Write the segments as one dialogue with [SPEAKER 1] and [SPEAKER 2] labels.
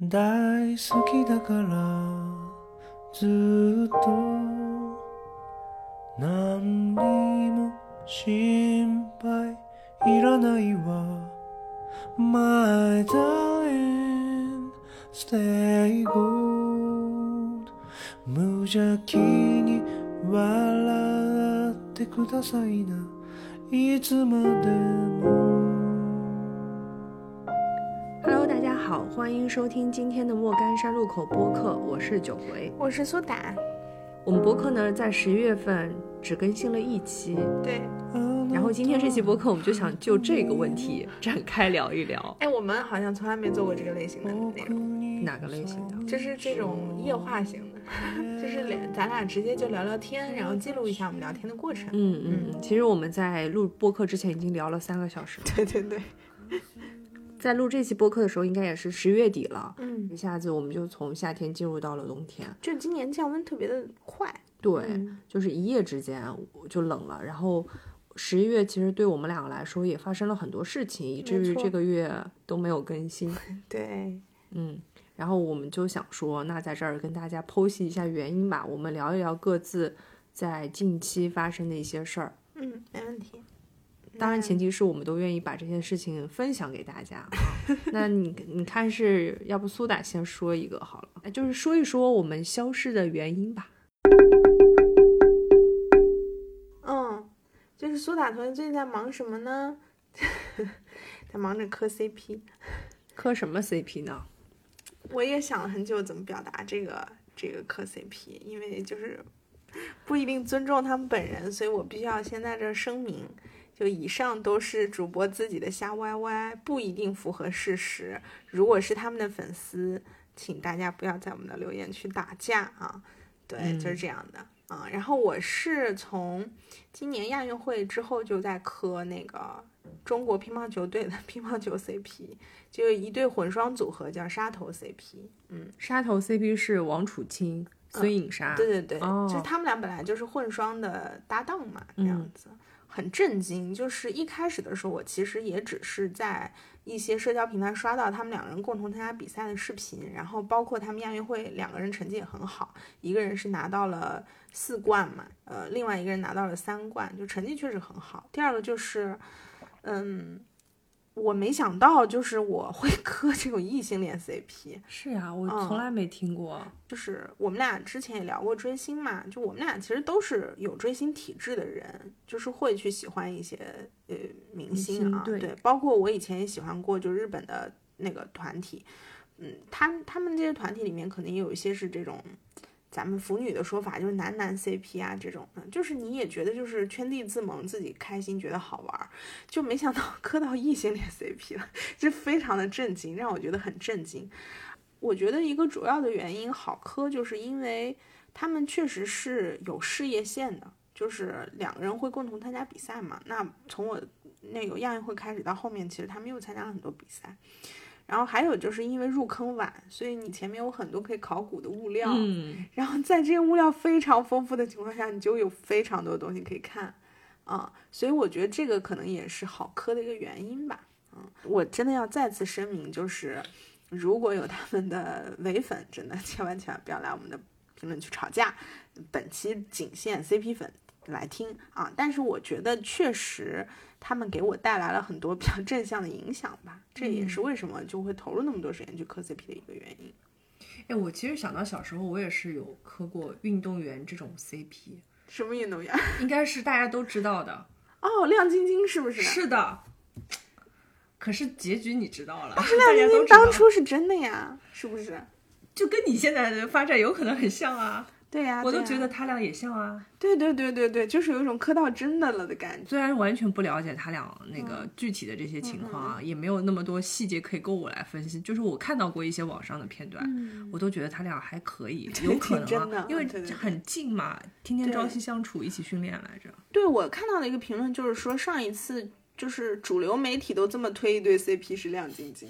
[SPEAKER 1] 大好きだからずっと。何にも心配いらないわ。My darling stay good 無邪気に笑ってくださいな。いつまでも
[SPEAKER 2] 好，欢迎收听今天的莫干山路口播客，我是九回。
[SPEAKER 3] 我是苏打，
[SPEAKER 2] 我们播客呢，在十一月份只更新了一期，
[SPEAKER 3] 对，
[SPEAKER 2] 然后今天这期播客我们就想就这个问题展开聊一聊，
[SPEAKER 3] 哎，我们好像从来没做过这个类型的内容，
[SPEAKER 2] 哪个类型的？
[SPEAKER 3] 就是这种夜话型的，就是俩咱俩直接就聊聊天，然后记录一下我们聊天的过程。
[SPEAKER 2] 嗯嗯嗯，其实我们在录播客之前已经聊了三个小时了，
[SPEAKER 3] 对对对，
[SPEAKER 2] 在录这期播客的时候，应该也是十月底了，
[SPEAKER 3] 嗯，
[SPEAKER 2] 一下子我们就从夏天进入到了冬天，
[SPEAKER 3] 就今年降温特别的快，
[SPEAKER 2] 对，
[SPEAKER 3] 嗯
[SPEAKER 2] 就是一夜之间就冷了，然后十一月其实对我们两个来说也发生了很多事情，以至于这个月都没有更新。
[SPEAKER 3] 对，
[SPEAKER 2] 嗯，然后我们就想说，那在这儿跟大家剖析一下原因吧，我们聊一聊各自在近期发生的一些事儿。
[SPEAKER 3] 嗯，没问题。
[SPEAKER 2] 当然，前提是我们都愿意把这些事情分享给大家啊。那你你看是要不苏打先说一个好了，哎就是说一说我们消失的原因吧。
[SPEAKER 3] 嗯，就是苏打同学最近在忙什么呢？在忙着磕 CP。
[SPEAKER 2] 磕什么 CP 呢？
[SPEAKER 3] 我也想了很久怎么表达这个这个磕 CP，因为就是不一定尊重他们本人，所以我必须要先在这儿声明，就以上都是主播自己的瞎歪歪，不一定符合事实。如果是他们的粉丝，请大家不要在我们的留言区打架啊！对，
[SPEAKER 2] 嗯
[SPEAKER 3] 就是这样的啊。然后我是从今年亚运会之后就在磕那个中国乒乓球队的 乒乓球 CP，就一对混双组合叫沙头 CP。嗯，
[SPEAKER 2] 沙头 CP 是王楚钦、孙颖莎。
[SPEAKER 3] 对对对，
[SPEAKER 2] 哦
[SPEAKER 3] 就是他们俩本来就是混双的搭档嘛，这样
[SPEAKER 2] 嗯
[SPEAKER 3] 子。很震惊，就是一开始的时候，我其实也只是在一些社交平台刷到他们两个人共同参加比赛的视频，然后包括他们亚运会两个人成绩也很好，一个人是拿到了四冠嘛，呃，另外一个人拿到了三冠，就成绩确实很好。第二个就是，嗯，我没想到就是我会 磕这种异性恋 CP，
[SPEAKER 2] 是呀、我
[SPEAKER 3] 嗯
[SPEAKER 2] 从来没听过。
[SPEAKER 3] 就是我们俩之前也聊过追星嘛，就我们俩其实都是有追星体质的人，就是会去喜欢一些呃明星啊，
[SPEAKER 2] 星对
[SPEAKER 3] 包括我以前也喜欢过，就日本的那个团体，嗯，他他们这些团体里面可能也有一些是这种。咱们腐女的说法就是男男 CP 啊，这种的，就是你也觉得就是圈地自萌，自己开心，觉得好玩，就没想到 磕到异性恋 CP 了，这非常的震惊，让我觉得很震惊。我觉得一个主要的原因好磕，就是因为他们确实是有事业线的，就是两个人会共同参加比赛嘛。那从我那个亚运会开始到后面，其实他们又参加了很多比赛。然后还有就是因为入坑晚，所以你前面有很多可以考古的物料，
[SPEAKER 2] 嗯，
[SPEAKER 3] 然后在这些物料非常丰富的情况下，你就有非常多的东西可以看啊，所以我觉得这个可能也是好磕的一个原因吧。嗯，我真的要再次声明，就是如果有他们的 伪粉，真的千万千万不要来我们的评论区吵架。本期仅限 CP 粉来听啊，但是我觉得确实他们给我带来了很多比较正向的影响吧，这也是为什么就会投入那么多时间去磕 CP 的一个原因。
[SPEAKER 2] 哎，我其实想到小时候，我也是有磕过运动员这种 CP，
[SPEAKER 3] 什么运动员？
[SPEAKER 2] 应该是大家都知道的。
[SPEAKER 3] 哦，亮晶晶是不是？
[SPEAKER 2] 是的，可是结局你知道了，大
[SPEAKER 3] 亮晶晶当，初是真的呀，是不是？
[SPEAKER 2] 就跟你现在的发展有可能很像啊。
[SPEAKER 3] 对呀、
[SPEAKER 2] 我都觉得他俩也像啊，
[SPEAKER 3] 对对对对对，就是有一种磕到真的了的感觉。
[SPEAKER 2] 虽然完全不了解他俩那个具体的这些情况啊，也没有那么多细节可以够我来分析。就是我看到过一些网上的片段，我都觉得他俩还可以，有可
[SPEAKER 3] 挺真的
[SPEAKER 2] 能啊，因为
[SPEAKER 3] 对对对。
[SPEAKER 2] 很近嘛，天天朝夕相处，一起训练来着。
[SPEAKER 3] 对我看到的一个评论就是说，上一次就是主流媒体都这么推一对 CP 是亮晶晶，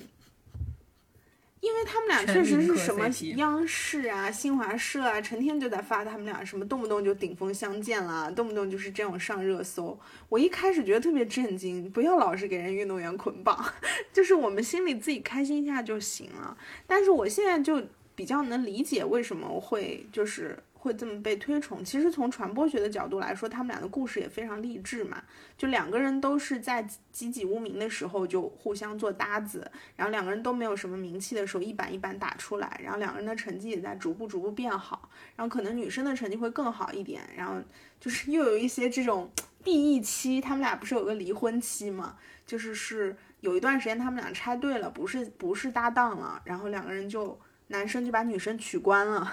[SPEAKER 3] 因为他们俩确实是什么央视啊、新华社啊，成天就在发他们俩什么动不动就顶峰相见啦，动不动就是这种上热搜。我一开始觉得特别震惊，不要老是给人运动员捆绑，就是我们心里自己开心一下就行了。但是我现在就比较能理解为什么会就是会这么被推崇。其实从传播学的角度来说，他们俩的故事也非常励志嘛。就两个人都是在籍籍无名的时候就互相做搭子，然后两个人都没有什么名气的时候，一板一板打出来，然后两个人的成绩也在逐步逐步变好，然后可能女生的成绩会更好一点，然后就是又有一些这种 B E 期，他们俩不是有个离婚期嘛？就是是有一段时间他们俩拆对了，不是不是搭档了，然后两个人就男生就把女生取关了，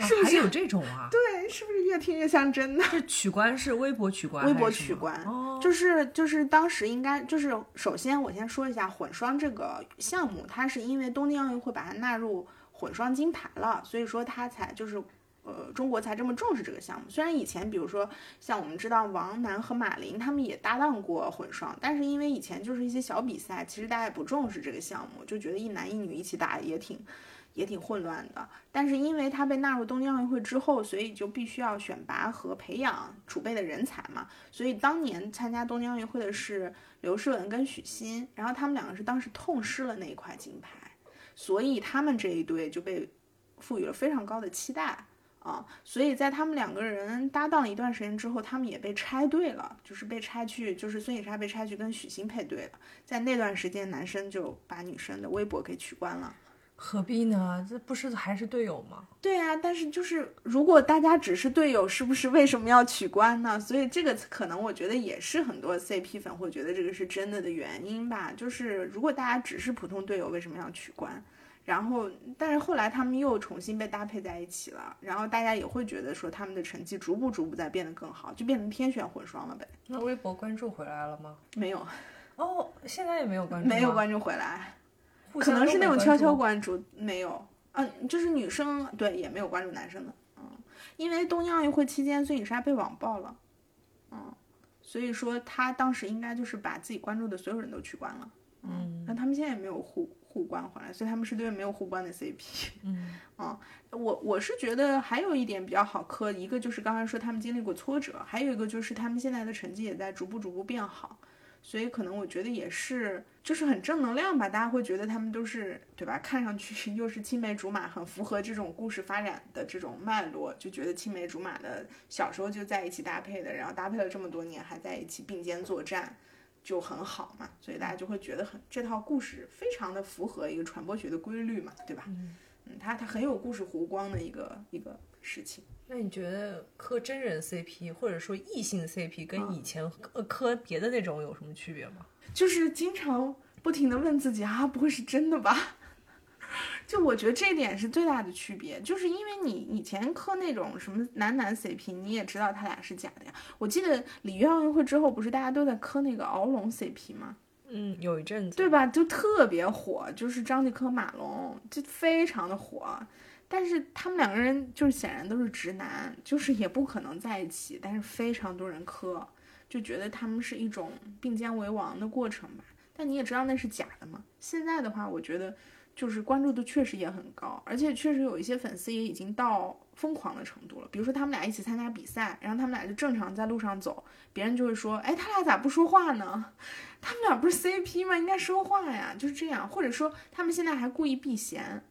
[SPEAKER 3] 是不是
[SPEAKER 4] 有这种啊？
[SPEAKER 3] 对，是不是越听越像真的？
[SPEAKER 4] 是取关是微博取关
[SPEAKER 3] 微博取关
[SPEAKER 4] 哦，
[SPEAKER 3] 就是就是当时应该就是首先我先说一下混双这个项目，它是因为东京奥运会把它纳入混双金牌了，所以说它才就是。呃，中国才这么重视这个项目。虽然以前，比如说像我们知道王楠和马琳他们也搭档过混双，但是因为以前就是一些小比赛，其实大家也不重视这个项目，就觉得一男一女一起打也挺也挺混乱的。但是因为他被纳入东京奥运会之后，所以就必须要选拔和培养储备的人才嘛。所以当年参加东京奥运会的是刘诗雯跟许昕，然后他们两个是当时痛失了那一块金牌，所以他们这一队就被赋予了非常高的期待。啊，所以在他们两个人搭档一段时间之后，他们也被拆队了，就是被拆去，就是孙颖莎被拆去跟许昕配对了。在那段时间，男生就把女生的微博给取关了。
[SPEAKER 4] 何必呢？这不是还是队友吗？
[SPEAKER 3] 对啊，但是就是如果大家只是队友，是不是为什么要取关呢？所以这个可能我觉得也是很多 CP 粉会觉得这个是真的的原因吧。就是如果大家只是普通队友，为什么要取关？然后，但是后来他们又重新被搭配在一起了，然后大家也会觉得说他们的成绩逐步逐步在变得更好，就变成天选混双了呗。
[SPEAKER 4] 那微博关注回来了吗？
[SPEAKER 3] 没有，
[SPEAKER 4] 哦，现在也没有关注，
[SPEAKER 3] 没有关注回来，可能是那种悄悄关注，没有，嗯、就是女生对也没有关注男生的，嗯，因为东京奥运会期间孙颖莎被网暴了，嗯，所以说她当时应该就是把自己关注的所有人都取关了，嗯，那他们现在也没有互互关回来，所以他们是对没有互关的 CP，
[SPEAKER 4] 嗯
[SPEAKER 3] 啊，我我是觉得还有一点比较好磕，一个就是刚才说他们经历过挫折，还有一个就是他们现在的成绩也在逐步逐步变好，所以可能我觉得也是就是很正能量吧，大家会觉得他们都是对吧？看上去又是青梅竹马，很符合这种故事发展的这种脉络，就觉得青梅竹马的小时候就在一起搭配的，然后搭配了这么多年还在一起并肩作战。就很好嘛，所以大家就会觉得很这套故事非常的符合一个传播学的规律嘛，对吧？
[SPEAKER 4] 嗯
[SPEAKER 3] 嗯，它它很有故事弧光的一个一个事情。
[SPEAKER 4] 那你觉得磕真人 CP 或者说异性 CP
[SPEAKER 3] 啊
[SPEAKER 4] 跟以前磕磕别的那种有什么区别吗？
[SPEAKER 3] 就是经常不停的问自己啊，不会是真的吧？就我觉得这点是最大的区别，就是因为你以前磕那种什么男男 CP，你也知道他俩是假的呀。我记得里约奥运会之后，不是大家都在磕那个敖龙 CP 吗？
[SPEAKER 4] 嗯，有一阵子，
[SPEAKER 3] 对？吧？就特别火，就是张继科马龙，就非常的火。但是他们两个人就是显然都是直男，就是也不可能在一起，但是非常多人磕，就觉得他们是一种并肩为王的过程吧。但你也知道那是假的嘛。现在的话，我觉得就是关注度确实也很高，而且确实有一些粉丝也已经到疯狂的程度了。比如说他们俩一起参加比赛，然后他们俩就正常在路上走，别人就会说：“哎，他俩咋不说话呢？他们俩不是 CP 吗？应该说话呀。”就是这样，或者说他们现在还故意避嫌，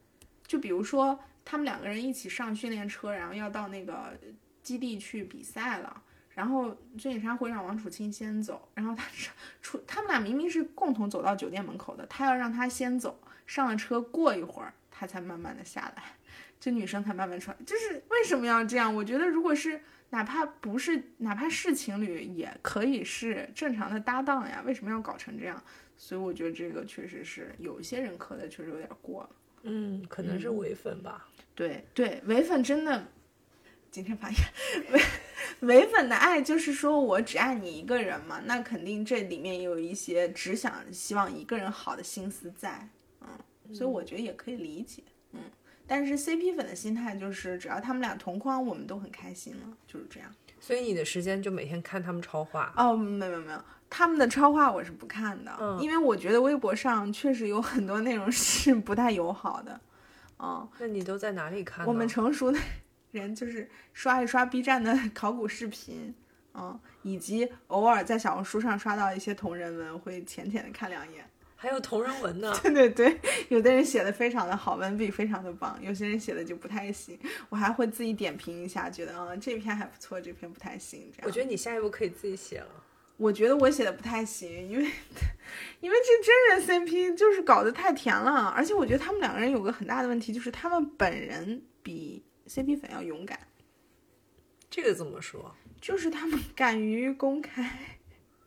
[SPEAKER 3] 就比如说他们两个人一起上训练车，然后要到那个基地去比赛了。然后孙颖莎会让王楚钦先走，然后他出他们俩明明是共同走到酒店门口的，他要让他先走，上了车过一会儿他才慢慢的下来，这女生才慢慢出来。就是为什么要这样？我觉得如果是哪怕不是哪怕是情侣，也可以是正常的搭档呀，为什么要搞成这样？所以我觉得这个确实是有一些人磕的确实有点过了。
[SPEAKER 4] 嗯，可能是伪粉吧。
[SPEAKER 3] 对对，唯粉真的，今天发现唯唯粉的爱就是说我只爱你一个人嘛，那肯定这里面也有一些只想希望一个人好的心思在，嗯，所以我觉得也可以理解，嗯。但是 CP 粉的心态就是，只要他们俩同框，我们都很开心了，就是这样。
[SPEAKER 2] 所以你的时间就每天看他们超话。
[SPEAKER 3] 哦，没有没有没有，他们的超话我是不看的，
[SPEAKER 2] 嗯
[SPEAKER 3] 因为我觉得微博上确实有很多内容是不太友好的。嗯，
[SPEAKER 2] 那你都在哪里看？
[SPEAKER 3] 我们成熟的 人就是刷一刷 B 站的考古视频，嗯，以及偶尔在小红书上刷到一些同人文，会浅浅的看两眼。
[SPEAKER 2] 还有同人文呢。
[SPEAKER 3] 对对对，有的人写的非常的好，文笔非常的棒，有些人写的就不太行。我还会自己点评一下，觉得嗯这篇还不错，这篇不太行。这样，
[SPEAKER 2] 我觉得你下一步可以自己写了。
[SPEAKER 3] 我觉得我写的不太行，因为 因为这真人 CP 就是搞得太甜了，而且我觉得他们两个人有个很大的问题，就是他们本人比 CP 粉要勇敢，
[SPEAKER 2] 这个怎么说？
[SPEAKER 3] 就是他们敢于公开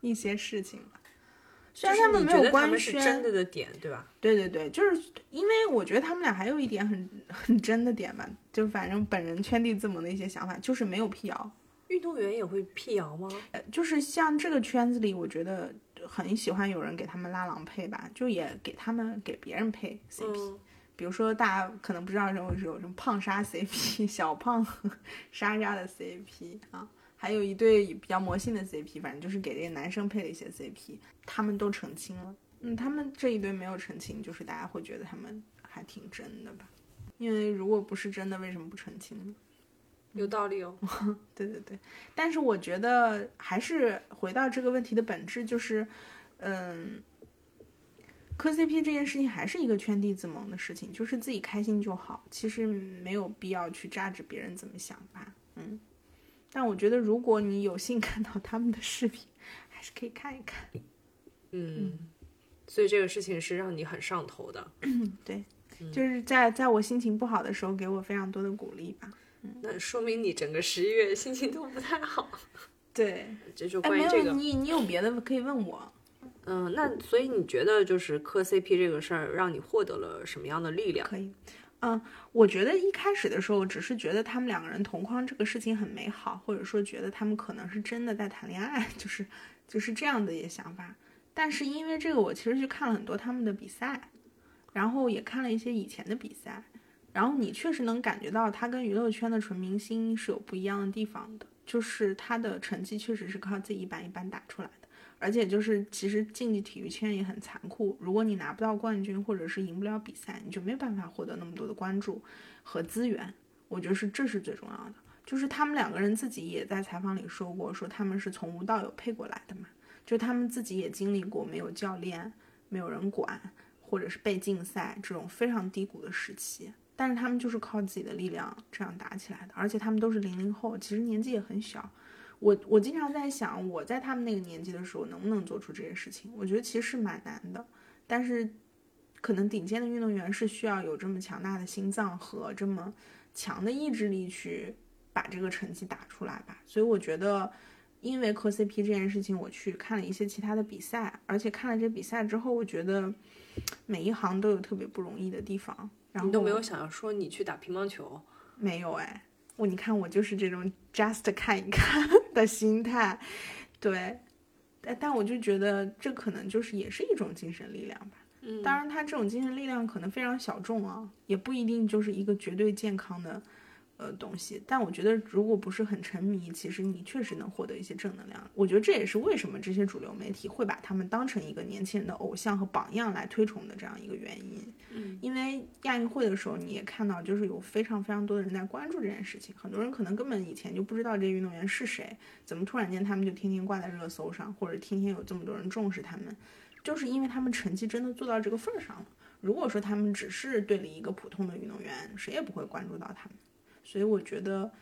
[SPEAKER 3] 一些事情吧。虽然他们没有官宣，
[SPEAKER 2] 们是真的的点，对吧？
[SPEAKER 3] 对对对，就是因为我觉得他们俩还有一点很很真的点吧，就反正本人圈地自萌的一些想法，就是没有辟谣。
[SPEAKER 2] 运动员也会辟谣吗？
[SPEAKER 3] 就是像这个圈子里，我觉得很喜欢有人给他们拉郎配吧，就也给他们给别人配 CP。
[SPEAKER 2] 嗯，
[SPEAKER 3] 比如说大家可能不知道，有有什么胖莎 CP、小胖和莎莎的 CP 啊，还有一对比较魔性的 CP，反正就是给这个男生配了一些 CP，他们都澄清了。嗯，他们这一对没有澄清，就是大家会觉得他们还挺真的吧？因为如果不是真的，为什么不澄清呢？
[SPEAKER 2] 有道理哦。
[SPEAKER 3] 对对对，但是我觉得还是回到这个问题的本质，就是，嗯，磕 CP 这件事情还是一个圈地自萌的事情，就是自己开心就好，其实没有必要去榨着别人怎么想吧，嗯。但我觉得如果你有幸 看到他们的视频，还是可以看一看。
[SPEAKER 2] 嗯，所以这个事情是让你很上头的。
[SPEAKER 3] 对，就是在在我心情不好的时候，给我非常多的鼓励吧。
[SPEAKER 2] 那说明你整个十一月心情都不太好。
[SPEAKER 3] 对，
[SPEAKER 2] 这就关于这个，
[SPEAKER 3] 你，你有别的可以问我。
[SPEAKER 2] 嗯，那所以你觉得就是磕 CP 这个事儿，让你获得了什么样的力量？
[SPEAKER 3] 可以，嗯，我觉得一开始的时候，只是觉得他们两个人同框这个事情很美好，或者说觉得他们可能是真的在谈恋爱，就是就是这样的一些想法。但是因为这个，我其实去看了很多他们的比赛，然后也看了一些以前的比赛，然后你确实能感觉到他跟娱乐圈的纯明星是有不一样的地方的，就是他的成绩确实是靠自己一板一板打出来的。而且就是，其实竞技体育圈也很残酷。如果你拿不到冠军，或者是赢不了比赛，你就没有办法获得那么多的关注和资源。我觉得是这是最重要的。就是他们两个人自己也在采访里说过，说他们是从无到有配过来的嘛，就他们自己也经历过没有教练、没有人管，或者是被禁赛这种非常低谷的时期。但是他们就是靠自己的力量这样打起来的，而且他们都是零零后，其实年纪也很小。我我经常在想，我在他们那个年纪的时候能不能做出这些事情？我觉得其实是蛮难的，但是可能顶尖的运动员是需要有这么强大的心脏和这么强的意志力去把这个成绩打出来吧。所以我觉得，因为磕 CP 这件事情，我去看了一些其他的比赛，而且看了这比赛之后，我觉得每一行都有特别不容易的地方。然后
[SPEAKER 2] 你都没有想要说你去打乒乓球？
[SPEAKER 3] 没有哎，我你看我就是这种 just 看一看的心态，对，但但我就觉得这可能就是也是一种精神力量吧。
[SPEAKER 2] 嗯，
[SPEAKER 3] 当然，他这种精神力量可能非常小众啊，也不一定就是一个绝对健康的呃东西。但我觉得，如果不是很沉迷，其实你确实能获得一些正能量。我觉得这也是为什么这些主流媒体会把他们当成一个年轻人的偶像和榜样来推崇的这样一个原因。
[SPEAKER 2] 嗯，
[SPEAKER 3] 因为亚运会的时候，你也看到，就是有非常非常多的人在关注这件事情。很多人可能根本以前就不知道这些运动员是谁，怎么突然间他们就天天挂在热搜上，或者天天有这么多人重视他们，就是因为他们成绩真的做到这个份儿上了。如果说他们只是队里一个普通的运动员，谁也不会关注到他们。所以我觉得，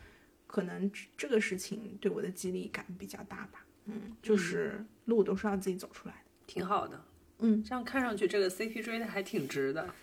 [SPEAKER 3] 可能这这个事情对我的激励感比较大吧。嗯，就是路都是要自己走出来的。
[SPEAKER 2] 挺好的。
[SPEAKER 3] 嗯，
[SPEAKER 2] 这样看上去这个 CP 追的还挺值的，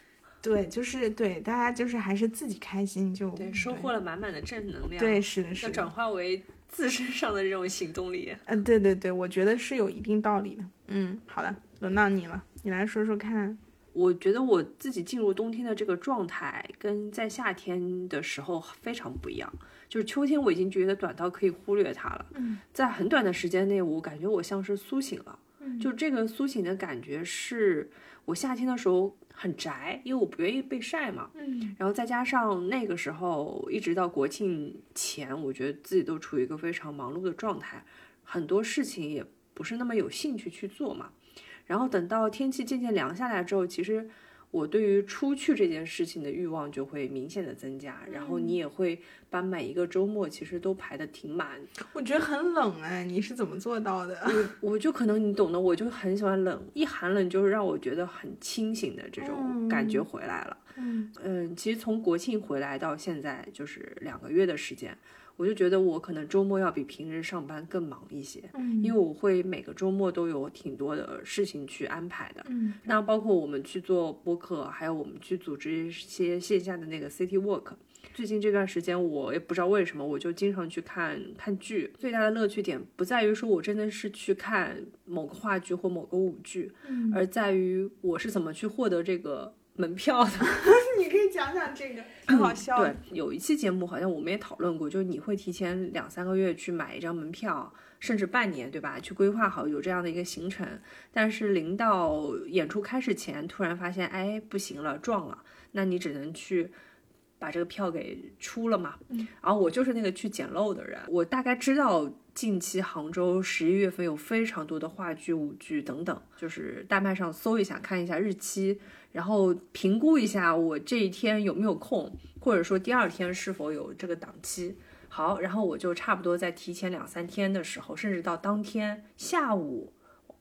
[SPEAKER 3] 对，就是对大家就是还是自己开心就
[SPEAKER 2] 对，收获了满满的正能量。
[SPEAKER 3] 对，是的，是的。
[SPEAKER 2] 要转化为自身上的这种行动力。
[SPEAKER 3] 嗯，对对对，我觉得是有一定道理的。嗯，好的，轮到你了，你来说说看。
[SPEAKER 2] 我觉得我自己进入冬天的这个状态，跟在夏天的时候非常不一样。就是秋天我已经觉得短到可以忽略它了，
[SPEAKER 3] 嗯，
[SPEAKER 2] 在很短的时间内，我感觉我像是苏醒了。就这个苏醒的感觉是，我夏天的时候很宅，因为我不愿意被晒嘛。
[SPEAKER 3] 嗯
[SPEAKER 2] 然后再加上那个时候一直到国庆前，我觉得自己都处于一个非常忙碌的状态，很多事情也不是那么有兴趣去做嘛。然后等到天气渐渐凉下来之后，其实我对于出去这件事情的欲望就会明显的增加，然后你也会把每一个周末其实都排得挺满。
[SPEAKER 3] 我觉得很冷哎，你是怎么做到的？
[SPEAKER 2] 我我就可能你懂的，我就很喜欢冷，一寒冷就是让我觉得很清醒的这种感觉回来了。
[SPEAKER 3] 嗯
[SPEAKER 2] 嗯，其实从国庆回来到现在就是两个月的时间，我就觉得我可能周末要比平日上班更忙一些，
[SPEAKER 3] 嗯
[SPEAKER 2] 因为我会每个周末都有挺多的事情去安排的。
[SPEAKER 3] 嗯
[SPEAKER 2] 那包括我们去做播客，还有我们去组织一些线下的那个 City Walk。最近这段时间，我也不知道为什么，我就经常去看看剧。最大的乐趣点不在于说我真的是去看某个话剧或某个舞剧，
[SPEAKER 3] 嗯，
[SPEAKER 2] 而在于我是怎么去获得这个门票的。
[SPEAKER 3] 你可以讲讲这个，很好笑。
[SPEAKER 2] 对，有一期节目好像我们也讨论过，就是你会提前两三个月去买一张门票，甚至半年，对吧？去规划好有这样的一个行程，但是临到演出开始前，突然发现，哎，不行了，撞了，那你只能去。把这个票给出了嘛，然后我就是那个去捡漏的人，我大概知道近期杭州十一月份有非常多的话剧、舞剧等等，就是大麦上搜一下，看一下日期，然后评估一下我这一天有没有空，或者说第二天是否有这个档期。好，然后我就差不多在提前两三天的时候，甚至到当天下午、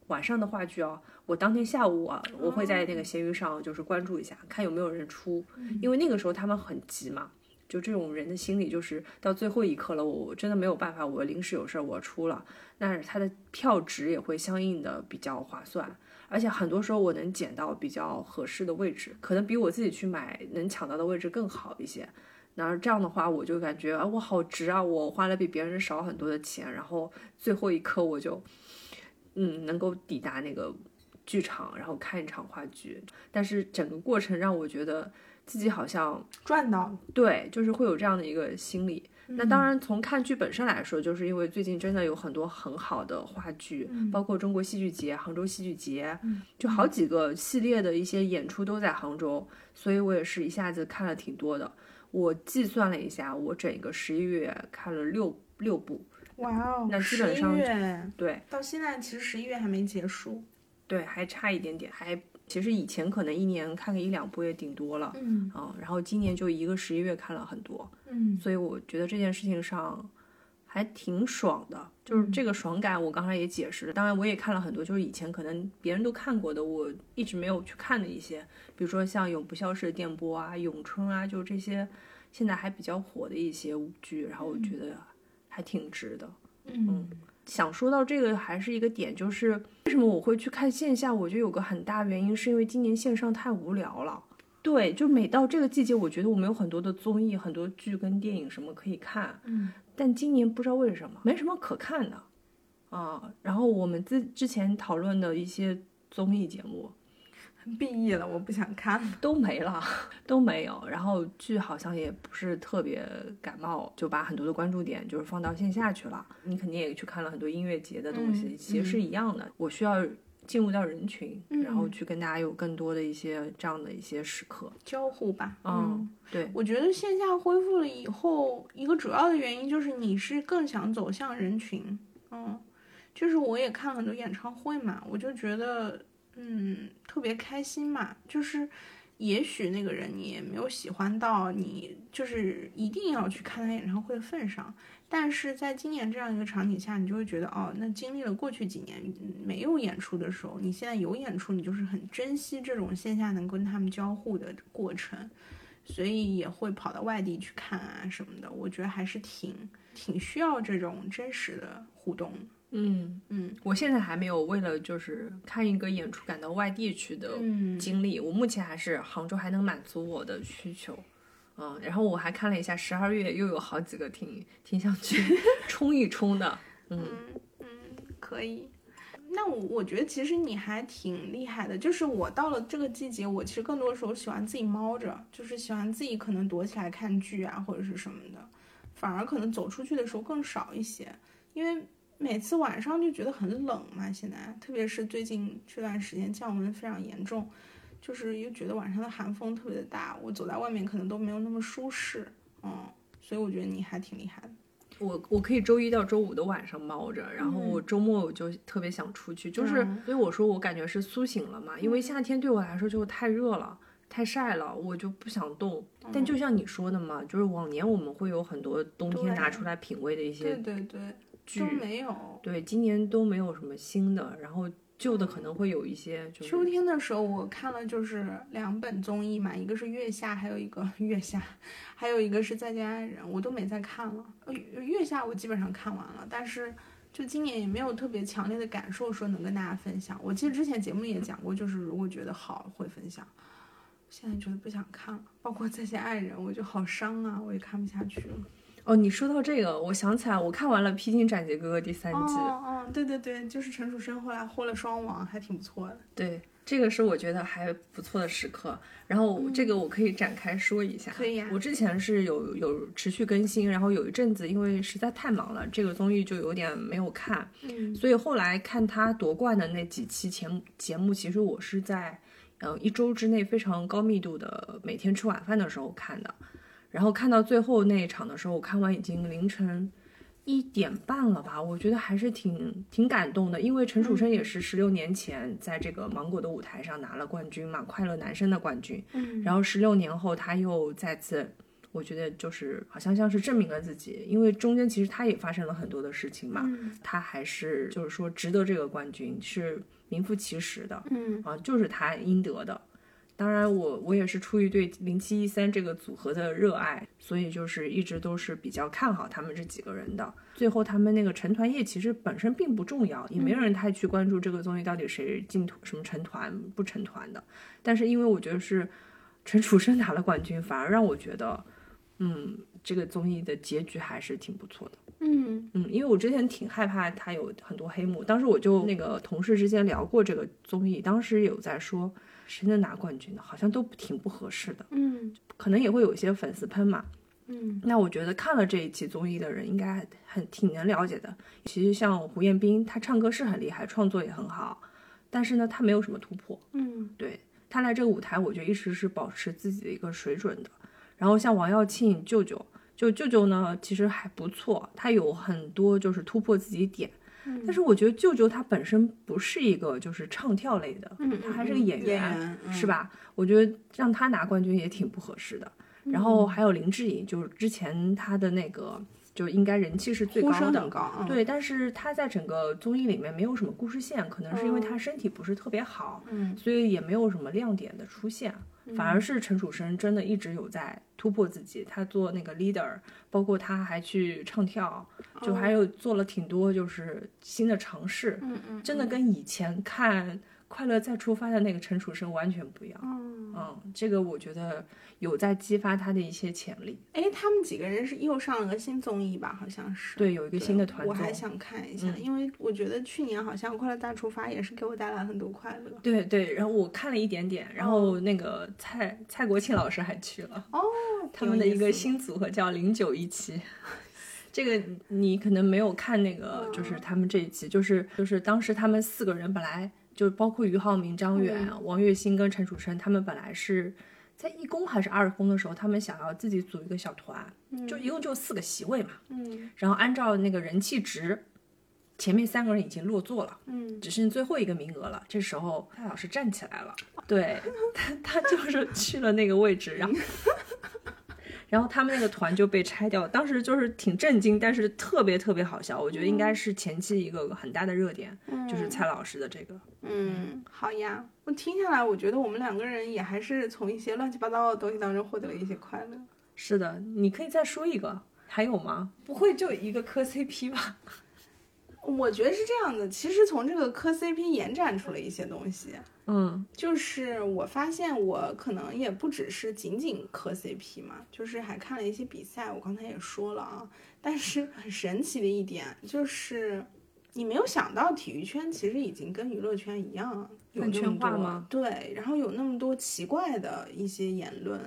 [SPEAKER 2] 晚上的话剧哦，我当天下午啊，我会在那个闲鱼上就是关注一下，看有没有人出，因为那个时候他们很急嘛。就这种人的心理，就是到最后一刻了，我真的没有办法，我临时有事儿我出了，那他的票值也会相应的比较划算，而且很多时候我能捡到比较合适的位置，可能比我自己去买能抢到的位置更好一些。那这样的话，我就感觉啊，我好值啊！我花了比别人少很多的钱，然后最后一刻我就，嗯，能够抵达那个剧场，然后看一场话剧。但是整个过程让我觉得自己好像
[SPEAKER 3] 赚到了。
[SPEAKER 2] 对，就是会有这样的一个心理。那当然，从看剧本身来说，就是因为最近真的有很多很好的话剧，包括中国戏剧节、杭州戏剧节，就好几个系列的一些演出都在杭州，所以我也是一下子看了挺多的。我计算了一下，我整个十一月看了六六部，
[SPEAKER 3] 哇哦，
[SPEAKER 2] 那基本上
[SPEAKER 3] 11月
[SPEAKER 2] 对。
[SPEAKER 3] 到现在其实十一月还没结束。
[SPEAKER 2] 对，还差一点点，还其实以前可能一年看个一两部也顶多了，
[SPEAKER 3] 嗯
[SPEAKER 2] 啊、然后今年就一个十一月看了很多，
[SPEAKER 3] 嗯
[SPEAKER 2] 所以我觉得这件事情上还挺爽的，就是
[SPEAKER 3] 嗯
[SPEAKER 2] 这个爽感，我刚才也解释了。当然，我也看了很多，就是以前可能别人都看过的，我一直没有去看的一些，比如说像《永不消逝的电波》啊、《咏春》啊，就这些现在还比较火的一些舞剧，然后我觉得还挺值的。
[SPEAKER 3] 嗯
[SPEAKER 2] 想说到这个，还是一个点，就是为什么我会去看线下？我觉得有个很大原因，是因为今年线上太无聊了。对，就每到这个季节，我觉得我们有很多的综艺、很多剧跟电影什么可以看，
[SPEAKER 3] 嗯
[SPEAKER 2] 但今年不知道为什么没什么可看的啊。然后我们之之前讨论的一些综艺节目
[SPEAKER 3] 毕业了，我不想看了。
[SPEAKER 2] 都没了，都没有。然后剧好像也不是特别感冒，就把很多的关注点就是放到线下去了。你肯定也去看了很多音乐节的东西，
[SPEAKER 3] 嗯
[SPEAKER 2] 其实是一样的。我需要进入到人群，
[SPEAKER 3] 嗯
[SPEAKER 2] 然后去跟大家有更多的一些这样的一些时刻。
[SPEAKER 3] 交互吧，
[SPEAKER 2] 嗯，对，
[SPEAKER 3] 我觉得线下恢复了以后，一个主要的原因就是你是更想走向人群，嗯，就是我也看了很多演唱会嘛，我就觉得，嗯，特别开心嘛，就是也许那个人你也没有喜欢到你就是一定要去看他演唱会的份上，但是在今年这样一个场景下，你就会觉得，哦，那经历了过去几年没有演出的时候，你现在有演出，你就是很珍惜这种线下能跟他们交互的过程。所以也会跑到外地去看啊什么的。我觉得还是挺挺需要这种真实的互动。
[SPEAKER 2] 嗯
[SPEAKER 3] 嗯
[SPEAKER 2] 我现在还没有为了就是看一个演出赶到外地去的
[SPEAKER 3] 嗯
[SPEAKER 2] 经历，我目前还是杭州还能满足我的需求。嗯，然后我还看了一下，十二月又有好几个挺挺想去 冲一冲的。嗯，
[SPEAKER 3] 嗯嗯，可以。那我我觉得其实你还挺厉害的，就是我到了这个季节，我其实更多的时候喜欢自己猫着，就是喜欢自己可能躲起来看剧啊或者是什么的，反而可能走出去的时候更少一些，因为每次晚上就觉得很冷嘛，现在特别是最近这段时间降温非常严重，就是又觉得晚上的寒风特别的大，我走在外面可能都没有那么舒适，嗯，所以我觉得你还挺厉害的。
[SPEAKER 2] 我我可以周一到周五的晚上猫着，然后我周末我就特别想出去，就是、
[SPEAKER 3] 嗯
[SPEAKER 2] 所以我说我感觉是苏醒了嘛，因为夏天对我来说就太热了。太晒了，我就不想动。但就像你说的嘛，就是往年我们会有很多冬天拿出来品味的一些
[SPEAKER 3] 对
[SPEAKER 2] 些
[SPEAKER 3] 对对，
[SPEAKER 2] 剧，
[SPEAKER 3] 都没有。
[SPEAKER 2] 对，今年都没有什么新的，然后旧的可能会有一些，就是
[SPEAKER 3] 秋天的时候，我看了就是两本综艺嘛，一个是《月下》，还有一个《月下》，还有一个是《再见爱人》，我都没再看了。呃，《月下》我基本上看完了，但是就今年也没有特别强烈的感受说能跟大家分享。我记得之前节目里也讲过，就是如果觉得好会分享。现在觉得不想看了，包括《再见爱人》，我就好伤啊，我也看不下去了。
[SPEAKER 2] 哦，你说到这个，我想起来，我看完了《披荆斩棘哥哥》第三季，
[SPEAKER 3] 哦哦，对对对，就是陈楚生后来获了双王，还挺不错的。
[SPEAKER 2] 对，这个是我觉得还不错的时刻。然后这个我可以展开说一下。
[SPEAKER 3] 可以啊
[SPEAKER 2] 我之前是有有持续更新，然后有一阵子因为实在太忙了，这个综艺就有点没有看。
[SPEAKER 3] 嗯
[SPEAKER 2] 所以后来看他夺冠的那几期节目节目，其实我是在呃一周之内非常高密度的每天吃晚饭的时候看的。然后看到最后那一场的时候，我看完已经凌晨一点半了吧，我觉得还是挺挺感动的，因为陈楚生也是十六年前在这个芒果的舞台上拿了冠军嘛，快乐男声的冠军。
[SPEAKER 3] 嗯
[SPEAKER 2] 然后十六年后他又再次，我觉得就是好像像是证明了自己，因为中间其实他也发生了很多的事情嘛，
[SPEAKER 3] 嗯
[SPEAKER 2] 他还是就是说值得这个冠军，是名副其实的。
[SPEAKER 3] 嗯
[SPEAKER 2] 啊，就是他应得的。当然我，我也是出于对零七一三这个组合的热爱，所以就是一直都是比较看好他们这几个人的。最后他们那个成团夜其实本身并不重要，也没有人太去关注这个综艺到底谁进什么成团不成团的。但是因为我觉得是陈楚生拿了冠军，反而让我觉得，嗯，这个综艺的结局还是挺不错的。
[SPEAKER 3] 嗯
[SPEAKER 2] 嗯，因为我之前挺害怕他有很多黑幕，当时我就那个同事之间聊过这个综艺，当时有在说谁能拿冠军的，好像都挺不合适的，
[SPEAKER 3] 嗯
[SPEAKER 2] 可能也会有一些粉丝喷嘛。
[SPEAKER 3] 嗯
[SPEAKER 2] 那我觉得看了这一期综艺的人应该很挺能了解的。其实像胡彦斌，他唱歌是很厉害，创作也很好，但是呢，他没有什么突破。
[SPEAKER 3] 嗯
[SPEAKER 2] 对他来这个舞台，我觉得一直是保持自己的一个水准的。然后像王耀庆舅舅，就舅舅呢，其实还不错，他有很多就是突破自己点。
[SPEAKER 3] 嗯
[SPEAKER 2] 但是我觉得舅舅他本身不是一个就是唱跳类的，
[SPEAKER 3] 嗯
[SPEAKER 2] 他还是个演员，
[SPEAKER 3] 嗯
[SPEAKER 2] 是吧？我觉得让他拿冠军也挺不合适的。然后还有林志颖，就是之前他的那个就应该人气是最高的，
[SPEAKER 3] 高，嗯，
[SPEAKER 2] 对，但是他在整个综艺里面没有什么故事线，可能是因为
[SPEAKER 3] 哦
[SPEAKER 2] 他身体不是特别好，
[SPEAKER 3] 嗯
[SPEAKER 2] 所以也没有什么亮点的出现。反而是陈楚生真的一直有在突破自己，他做那个 leader，包括他还去唱跳，就还有做了挺多就是新的尝试，
[SPEAKER 3] 嗯嗯，
[SPEAKER 2] 真的跟以前看《快乐再出发》的那个陈楚生完全不一样。
[SPEAKER 3] 嗯，
[SPEAKER 2] 嗯，这个我觉得有在激发他的一些潜力。
[SPEAKER 3] 哎，他们几个人是又上了个新综艺吧？好像是。
[SPEAKER 2] 对，有一个新的团
[SPEAKER 3] 我还。想看一下，
[SPEAKER 2] 嗯
[SPEAKER 3] 因为我觉得去年好像《快乐大出发》也是给我带来很多快乐。
[SPEAKER 2] 对对，然后我看了一点点，然后那个蔡蔡国庆老师还去了。
[SPEAKER 3] 哦，
[SPEAKER 2] 他们的一个新组合叫零九一七。这个你可能没有看那个，就是他们这一期，就是就是当时他们四个人本来就包括俞灏明、张远、王栎鑫跟陈楚生，他们本来是在一公还是二公的时候，他们想要自己组一个小团，就一共就四个席位嘛，
[SPEAKER 3] 嗯
[SPEAKER 2] 然后按照那个人气值，前面三个人已经落座了。
[SPEAKER 3] 嗯
[SPEAKER 2] 只剩最后一个名额了。这时候蔡老师站起来了，对 他，他就是去了那个位置，然后，然后他们那个团就被拆掉了。当时就是挺震惊，但是特别特别好笑。我觉得应该是前期一个很大的热点，就是蔡老师的这个。
[SPEAKER 3] 嗯，好呀。我听下来，我觉得我们两个人也还是从一些乱七八糟的东西当中获得了一些快乐。
[SPEAKER 2] 是的，你可以再说一个，还有吗？不会就一个磕 CP 吧？
[SPEAKER 3] 我觉得是这样的，其实从这个磕 CP 延展出了一些东西。
[SPEAKER 2] 嗯
[SPEAKER 3] 就是我发现我可能也不只是仅仅磕 CP 嘛，就是还看了一些比赛。我刚才也说了啊，但是很神奇的一点就是，你没有想到体育圈其实已经跟娱乐圈一样有
[SPEAKER 2] 圈
[SPEAKER 3] 那么多
[SPEAKER 2] 化吗
[SPEAKER 3] 对，然后有那么多奇怪的一些言论，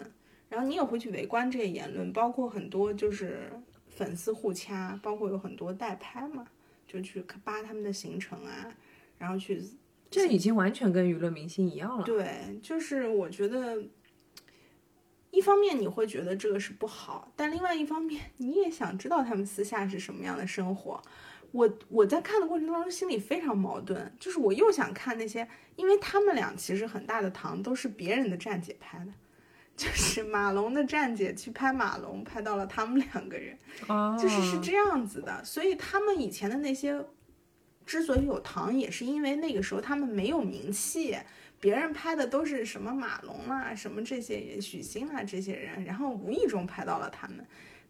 [SPEAKER 3] 然后你也会去围观这些言论，包括很多就是粉丝互掐，包括有很多代拍嘛，就去扒他们的行程啊，然后去
[SPEAKER 2] 这已经完全跟娱乐明星一样了。
[SPEAKER 3] 对，就是我觉得，一方面你会觉得这个是不好，但另外一方面你也想知道他们私下是什么样的生活。我我在看的过程当中心里非常矛盾，就是我又想看那些，因为他们俩其实很大的糖都是别人的站姐拍的，就是马龙的站姐去拍马龙，拍到了他们两个人。
[SPEAKER 2] 哦，
[SPEAKER 3] 就是是这样子的，所以他们以前的那些之所以有糖，也是因为那个时候他们没有名气，别人拍的都是什么马龙啊、什么这些许昕啊这些人，然后无意中拍到了他们。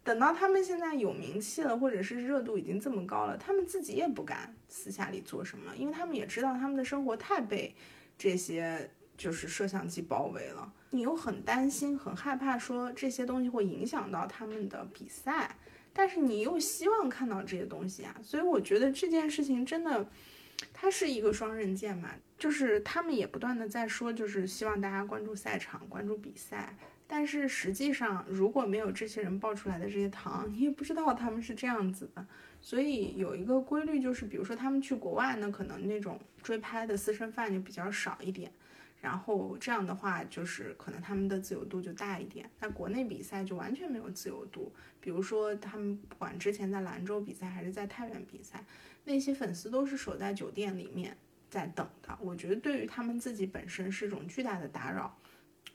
[SPEAKER 3] 等到他们现在有名气了，或者是热度已经这么高了，他们自己也不敢私下里做什么了，因为他们也知道他们的生活太被这些就是摄像机包围了。你又很担心、很害怕说这些东西会影响到他们的比赛，但是你又希望看到这些东西啊，所以我觉得这件事情真的，它是一个双刃剑嘛。就是他们也不断的在说，就是希望大家关注赛场、关注比赛，但是实际上如果没有这些人爆出来的这些糖，你也不知道他们是这样子的。所以有一个规律就是，比如说他们去国外呢，可能那种追拍的私生饭就比较少一点。然后这样的话，就是可能他们的自由度就大一点。那国内比赛就完全没有自由度。比如说，他们不管之前在兰州比赛还是在太原比赛，那些粉丝都是守在酒店里面在等的。我觉得对于他们自己本身是一种巨大的打扰。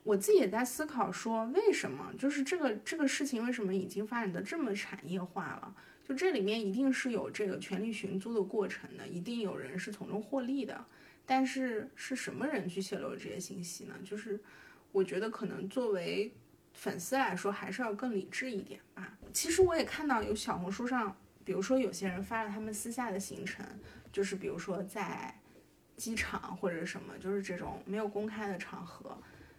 [SPEAKER 3] 我自己也在思考说，为什么就是这个这个事情为什么已经发展的这么产业化了？就这里面一定是有这个权力寻租的过程的，一定有人是从中获利的。但是是什么人去泄露这些信息呢？就是我觉得可能作为粉丝来说，还是要更理智一点吧。其实我也看到有小红书上，比如说有些人发了他们私下的行程，就是比如说在机场或者什么，就是这种没有公开的场合，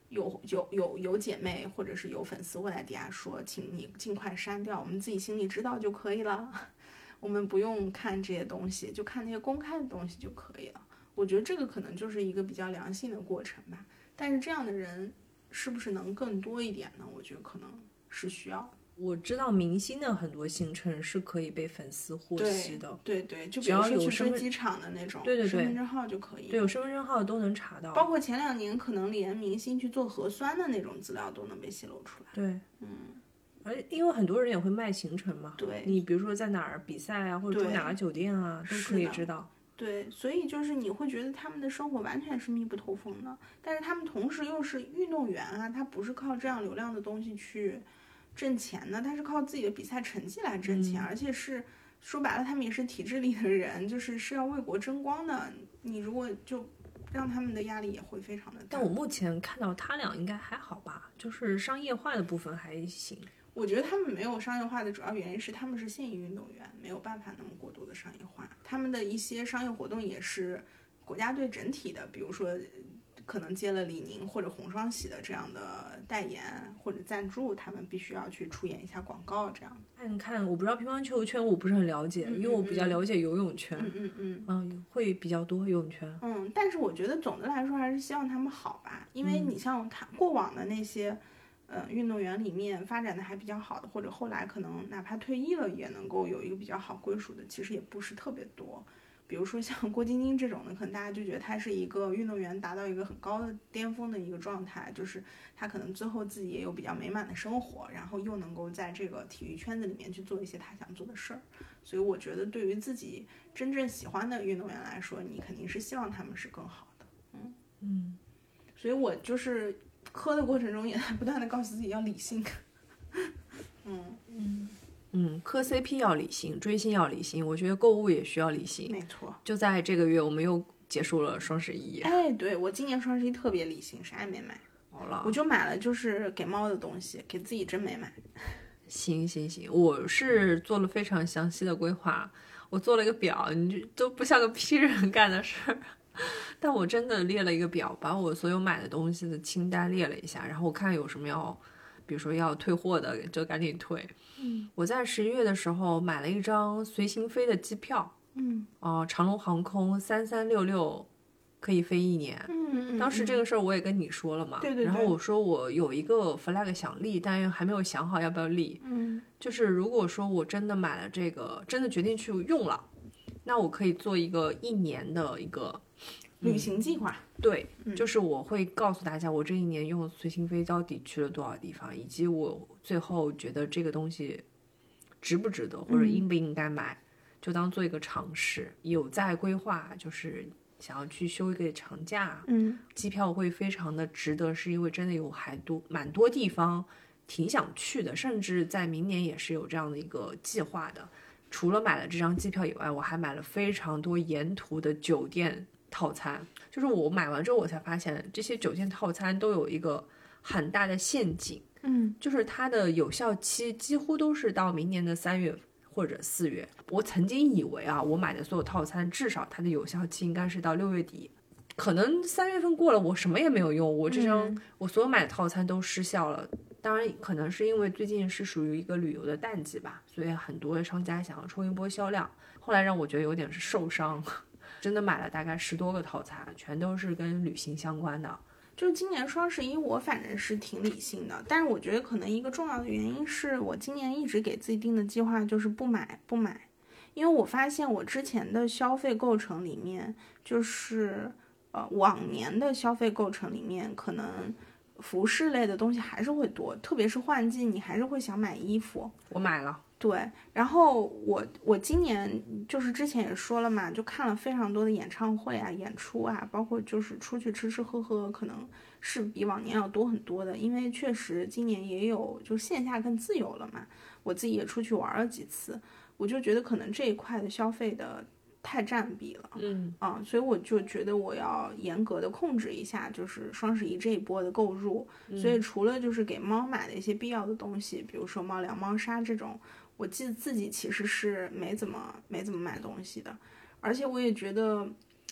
[SPEAKER 3] 有有有有姐妹或者是有粉丝会在底下说，请你尽快删掉，我们自己心里知道就可以了，我们不用看这些东西，就看那些公开的东西就可以了。我觉得这个可能就是一个比较良性的过程吧，但是这样的人是不是能更多一点呢？我觉得可能是需要。
[SPEAKER 2] 我知道明星的很多行程是可以被粉丝获悉的，
[SPEAKER 3] 对对，就比
[SPEAKER 2] 只要
[SPEAKER 3] 如说去飞机场的那种，
[SPEAKER 2] 对对对
[SPEAKER 3] 身份证号就可以。
[SPEAKER 2] 对，有身份证号都能查到。
[SPEAKER 3] 包括前两年可能连明星去做核酸的那种资料都能被泄露出来。
[SPEAKER 2] 对，
[SPEAKER 3] 嗯，
[SPEAKER 2] 而因为很多人也会卖行程嘛，
[SPEAKER 3] 对
[SPEAKER 2] 你比如说在哪儿比赛啊，或者住哪个酒店啊，都可以知道。
[SPEAKER 3] 对，所以就是你会觉得他们的生活完全是密不透风的，但是他们同时又是运动员啊，他不是靠这样流量的东西去挣钱的，他是靠自己的比赛成绩来挣钱，
[SPEAKER 2] 嗯
[SPEAKER 3] 而且是说白了，他们也是体制里的人，就是是要为国争光的。你如果就让他们的压力也会非常的大。
[SPEAKER 2] 但我目前看到他俩应该还好吧，就是商业化的部分还行。
[SPEAKER 3] 我觉得他们没有商业化的主要原因是他们是现役运动员，没有办法那么过度的商业化。他们的一些商业活动也是国家队整体的，比如说可能接了李宁或者红双喜的这样的代言或者赞助，他们必须要去出演一下广告这样。
[SPEAKER 2] 看看，我不知道乒乓球圈我不是很了解，因为我比较了解游泳圈，
[SPEAKER 3] 嗯嗯嗯。
[SPEAKER 2] 嗯，会比较多游泳圈。
[SPEAKER 3] 嗯，但是我觉得总的来说还是希望他们好吧，因为你像他过往的那些，呃，运动员里面发展的还比较好的，或者后来可能哪怕退役了也能够有一个比较好归属的，其实也不是特别多。比如说像郭晶晶这种的，可能大家就觉得她是一个运动员达到一个很高的巅峰的一个状态，就是她可能最后自己也有比较美满的生活，然后又能够在这个体育圈子里面去做一些她想做的事儿。所以我觉得对于自己真正喜欢的运动员来说，你肯定是希望他们是更好的。
[SPEAKER 2] 嗯，
[SPEAKER 3] 所以我就是磕的过程中也在不断的告诉自己要理性。嗯，
[SPEAKER 2] 嗯，磕 CP 要理性，追星要理性，我觉得购物也需要理性。
[SPEAKER 3] 没错。
[SPEAKER 2] 就在这个月，我们又结束了双十一，
[SPEAKER 3] 哎，对我今年双十一特别理性，啥也没买，
[SPEAKER 2] 好了
[SPEAKER 3] 我，就买了就是给猫的东西，给自己真没买。
[SPEAKER 2] 行行行，我是做了非常详细的规划，我做了一个表，你就都不像个批人干的事儿。但我真的列了一个表，把我所有买的东西的清单列了一下，然后我看有什么要，比如说要退货的，就赶紧退。
[SPEAKER 3] 嗯
[SPEAKER 2] 我在十一月的时候买了一张随心飞的机票，
[SPEAKER 3] 嗯
[SPEAKER 2] 哦、长龙航空三三六六可以飞一年。
[SPEAKER 3] 嗯
[SPEAKER 2] 当时这个事儿我也跟你说了嘛，
[SPEAKER 3] 对对对
[SPEAKER 2] 然后我说我有一个 flag 想立，但还没有想好要不要立。
[SPEAKER 3] 嗯
[SPEAKER 2] 就是如果说我真的买了这个，真的决定去用了，那我可以做一个一年的一个
[SPEAKER 3] 旅行计划。
[SPEAKER 2] 对，
[SPEAKER 3] 嗯
[SPEAKER 2] 就是我会告诉大家，我这一年用随心飞到底去了多少地方，以及我最后觉得这个东西值不值得，或者
[SPEAKER 3] 嗯
[SPEAKER 2] 应不应该买，就当做一个尝试。有在规划，就是想要去休一个长假，
[SPEAKER 3] 嗯
[SPEAKER 2] 机票会非常的值得，是因为真的有还多蛮多地方挺想去的，甚至在明年也是有这样的一个计划的。除了买了这张机票以外，我还买了非常多沿途的酒店套餐。就是我买完之后，我才发现这些酒店套餐都有一个很大的陷阱，
[SPEAKER 3] 嗯
[SPEAKER 2] 就是它的有效期几乎都是到明年的三月或者四月。我曾经以为啊，我买的所有套餐至少它的有效期应该是到六月底，可能三月份过了，我什么也没有用，我这张、我所有买的套餐都失效了。当然，可能是因为最近是属于一个旅游的淡季吧，所以很多的商家想要冲一波销量。后来让我觉得有点是受伤，真的买了大概十多个套餐，全都是跟旅行相关的。
[SPEAKER 3] 就今年双十一，我反正是挺理性的，但是我觉得可能一个重要的原因是我今年一直给自己定的计划就是不买不买，因为我发现我之前的消费构成里面，就是呃往年的消费构成里面，可能服饰类的东西还是会多，特别是换季，你还是会想买衣服。
[SPEAKER 2] 我买了，
[SPEAKER 3] 对，然后我我今年就是之前也说了嘛，就看了非常多的演唱会啊、演出啊，包括就是出去吃吃喝喝，可能是比往年要多很多的，因为确实今年也有就线下更自由了嘛，我自己也出去玩了几次，我就觉得可能这一块的消费的太占比了。
[SPEAKER 2] 嗯
[SPEAKER 3] 啊，所以我就觉得我要严格的控制一下，就是双十一这一波的购入。所以除了就是给猫买的一些必要的东西，比如说猫粮、猫砂这种，我记得自己其实是没怎么没怎么买东西的。而且我也觉得，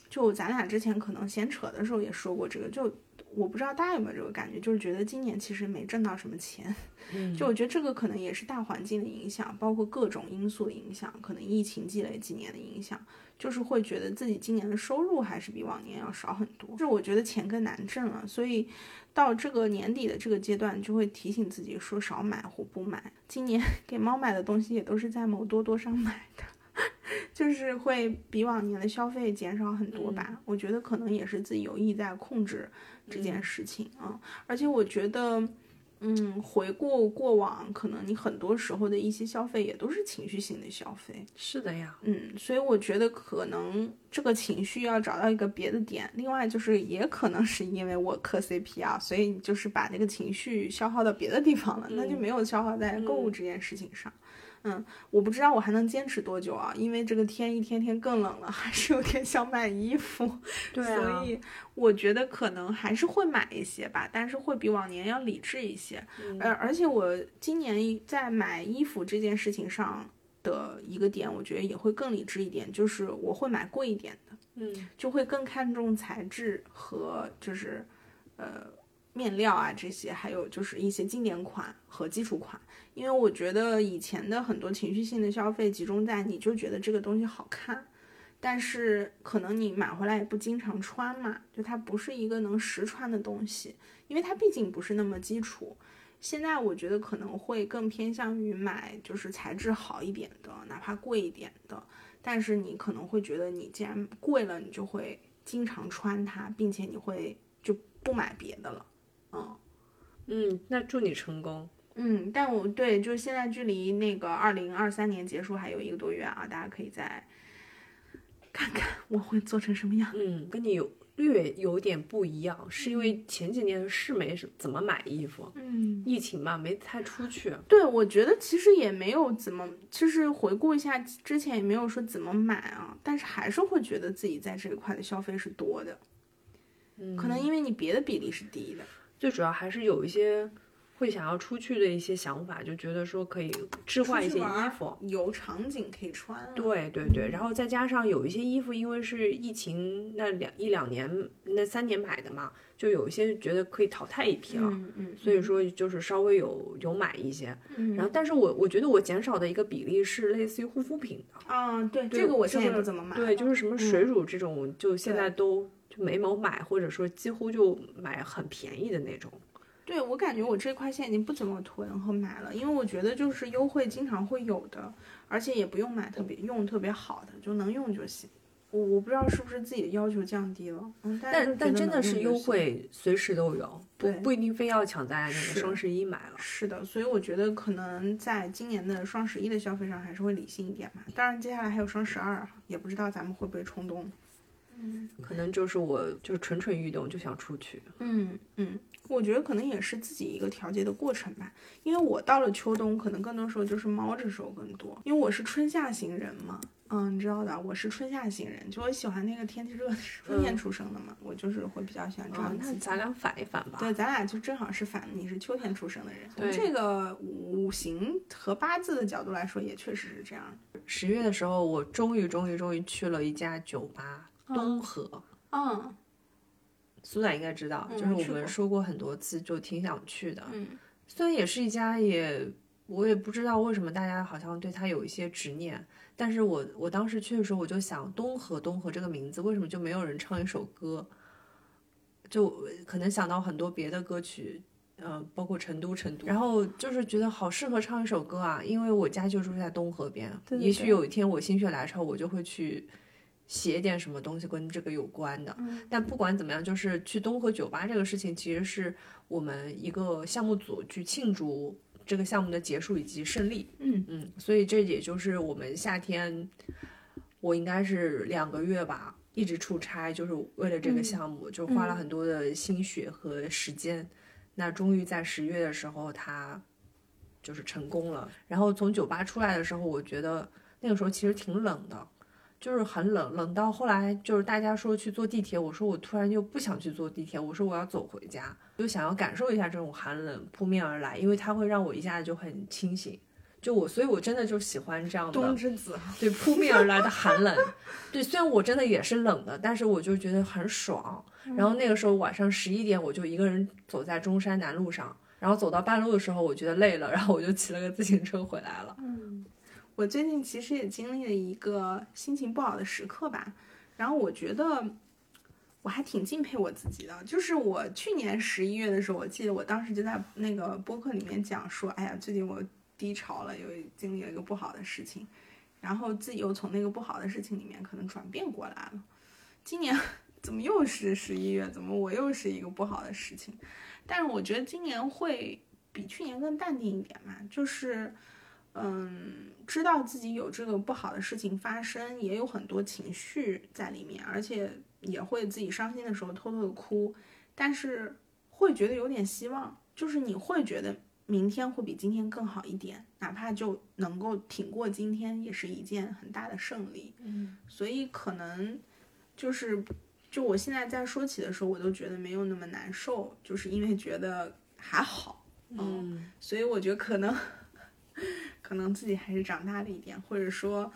[SPEAKER 3] 就咱俩之前可能闲扯的时候也说过这个，就我不知道大家有没有这个感觉，就是觉得今年其实没挣到什么钱。
[SPEAKER 2] 嗯，
[SPEAKER 3] 就我觉得这个可能也是大环境的影响，包括各种因素的影响，可能疫情积累几年的影响，就是会觉得自己今年的收入还是比往年要少很多。就是我觉得钱更难挣了，所以到这个年底的这个阶段，就会提醒自己说少买或不买。今年 给猫买的东西也都是在某多多上买的。就是会比往年的消费减少很多吧，我觉得可能也是自己有意在控制这件事情啊、而且我觉得，嗯，回顾过往，可能你很多时候的一些消费也都是情绪性的消费，
[SPEAKER 2] 是的呀，
[SPEAKER 3] 嗯，所以我觉得可能这个情绪要找到一个别的点。另外就是也可能是因为我磕 CP 啊，所以你就是把那个情绪消耗到别的地方了，那就没有消耗在购物这件事情上。嗯，我不知道我还能坚持多久啊，因为这个天一天天更冷了，还是有点想买衣服。
[SPEAKER 2] 对啊
[SPEAKER 3] 所以我觉得可能还是会买一些吧，但是会比往年要理智一些。
[SPEAKER 2] 嗯
[SPEAKER 3] 而而且我今年在买衣服这件事情上的一个点，我觉得也会更理智一点，就是我会买贵一点的，
[SPEAKER 2] 嗯
[SPEAKER 3] 就会更看重材质和就是呃面料啊这些，还有就是一些经典款和基础款。因为我觉得以前的很多情绪性的消费集中在你就觉得这个东西好看，但是可能你买回来也不经常穿嘛，就它不是一个能实穿的东西，因为它毕竟不是那么基础。现在我觉得可能会更偏向于买就是材质好一点的，哪怕贵一点的，但是你可能会觉得你既然贵了，你就会经常穿它，并且你会就不买别的了，嗯。
[SPEAKER 2] 嗯，那祝你成功。
[SPEAKER 3] 嗯，但我对，就是现在距离那个二零二三年结束还有一个多月啊，大家可以再看看我会做成什么样。
[SPEAKER 2] 嗯，跟你有略有点不一样，是因为前几年是没怎么买衣服，
[SPEAKER 3] 嗯，
[SPEAKER 2] 疫情嘛，没太出去。
[SPEAKER 3] 对，我觉得其实也没有怎么，就是回顾一下之前也没有说怎么买啊，但是还是会觉得自己在这一块的消费是多的，
[SPEAKER 2] 嗯，
[SPEAKER 3] 可能因为你别的比例是低的。
[SPEAKER 2] 最主要还是有一些会想要出去的一些想法，就觉得说可以置换一些衣服。
[SPEAKER 3] 有场景可以穿、啊。
[SPEAKER 2] 对对对，然后再加上有一些衣服，因为是疫情那两一两年、那三年买的嘛，就有一些觉得可以淘汰一批了，
[SPEAKER 3] 嗯嗯，
[SPEAKER 2] 所以说就是稍微有有买一些。
[SPEAKER 3] 嗯，
[SPEAKER 2] 然后，但是我我觉得我减少的一个比例是类似于护肤品的，
[SPEAKER 3] 啊，对，
[SPEAKER 2] 对
[SPEAKER 3] 这个我现在也不怎么买。
[SPEAKER 2] 对，就是什么水乳这种，就现在都就没某买，或者说几乎就买很便宜的那种。
[SPEAKER 3] 对我感觉我这块现在已经不怎么囤和买了，因为我觉得就是优惠经常会有的，而且也不用买特别用特别好的，就能用就行。我我不知道是不是自己的要求降低了，嗯，但
[SPEAKER 2] 但但真的是优。惠，随时都有，不
[SPEAKER 3] 对
[SPEAKER 2] 不一定非要抢在那个双十一买了。
[SPEAKER 3] 是的，所以我觉得可能在今年的双十一的消费上还是会理性一点吧。当然，接下来还有双十二，也不知道咱们会不会冲动。
[SPEAKER 2] 可能就是我就是蠢蠢欲动，就想出去。
[SPEAKER 3] 嗯嗯，我觉得可能也是自己一个调节的过程吧。因为我到了秋冬，可能更多时候就是猫着手更多，因为我是春夏型人嘛。嗯，你知道的，我是春夏型人，就我喜欢那个天气热的时候，春天出生的嘛，我就是会比较喜欢这
[SPEAKER 2] 啊
[SPEAKER 3] 样，子。
[SPEAKER 2] 那咱俩反一反吧。
[SPEAKER 3] 对，咱俩就正好是反，你是秋天出生的人。从
[SPEAKER 2] 对
[SPEAKER 3] 这个五行和八字的角度来说，也确实是这样。
[SPEAKER 2] 十月的时候，我终于终于终于去了一家酒吧，东河。
[SPEAKER 3] 嗯
[SPEAKER 2] 苏仔应该知道，
[SPEAKER 3] 嗯
[SPEAKER 2] 就是我们说过很多次，就挺想去的。
[SPEAKER 3] 嗯
[SPEAKER 2] 虽然也是一家也，我也不知道为什么大家好像对它有一些执念，但是我我当时去的时候，我就想东河东河这个名字为什么就没有人唱一首歌？就可能想到很多别的歌曲，呃，包括成都成都，然后就是觉得好适合唱一首歌啊，因为我家就住在东河边，
[SPEAKER 3] 对对对
[SPEAKER 2] 也许有一天我心血来潮，我就会去。写点什么东西跟这个有关的，
[SPEAKER 3] 嗯
[SPEAKER 2] 但不管怎么样，就是去东河酒吧这个事情，其实是我们一个项目组去庆祝这个项目的结束以及胜利。
[SPEAKER 3] 嗯
[SPEAKER 2] 嗯，所以这也就是我们夏天，我应该是两个月吧，一直出差，就是为了这个项目，就花了很多的心血和时间。那终于在十月的时候，它就是成功了。然后从酒吧出来的时候，我觉得那个时候其实挺冷的。就是很冷，冷到后来就是大家说去坐地铁，我说我突然就不想去坐地铁，我说我要走回家，就想要感受一下这种寒冷扑面而来，因为它会让我一下子就很清醒。就我，所以我真的就喜欢这样的
[SPEAKER 3] 冬之子，
[SPEAKER 2] 对扑面而来的寒冷。对，虽然我真的也是冷的，但是我就觉得很爽。然后那个时候晚上十一点，我就一个人走在中山南路上，然后走到半路的时候，我觉得累了，然后我就骑了个自行车回来了。
[SPEAKER 3] 我最近其实也经历了一个心情不好的时刻吧，然后我觉得我还挺敬佩我自己的。就是我去年十一月的时候，我记得我当时就在那个播客里面讲说，哎呀，最近我低潮了，有经历了一个不好的事情，然后自己又从那个不好的事情里面可能转变过来了。今年怎么又是十一月？怎么我又是一个不好的事情？但是我觉得今年会比去年更淡定一点嘛，就是。嗯，知道自己有这个不好的事情发生，也有很多情绪在里面，而且也会自己伤心的时候偷偷的哭，但是会觉得有点希望，就是你会觉得明天会比今天更好一点，哪怕就能够挺过今天，也是一件很大的胜利。
[SPEAKER 2] 嗯，
[SPEAKER 3] 所以可能就是，就我现在在说起的时候，我都觉得没有那么难受，就是因为觉得还好。
[SPEAKER 2] 嗯，
[SPEAKER 3] 所以我觉得可能，可能自己还是长大了一点，或者说，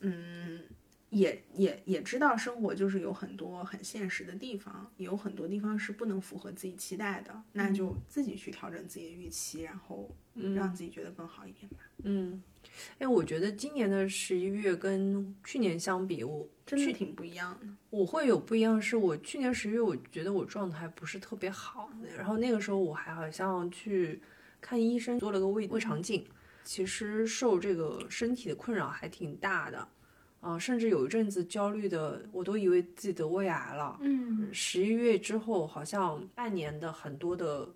[SPEAKER 3] 嗯，也也也知道生活就是有很多很现实的地方，也有很多地方是不能符合自己期待的，那就自己去调整自己的预期，然后让自己觉得更好一点吧。
[SPEAKER 2] 嗯，哎，我觉得今年的十一月跟去年相比，我
[SPEAKER 3] 真的挺不一样的。
[SPEAKER 2] 我会有不一样，是我去年十月，我觉得我状态不是特别好，然后那个时候我还好像去看医生，做了个胃胃肠镜，其实受这个身体的困扰还挺大的，啊、甚至有一阵子焦虑的，我都以为自己得胃癌了。
[SPEAKER 3] 嗯。
[SPEAKER 2] 十一月之后，好像半年的很多的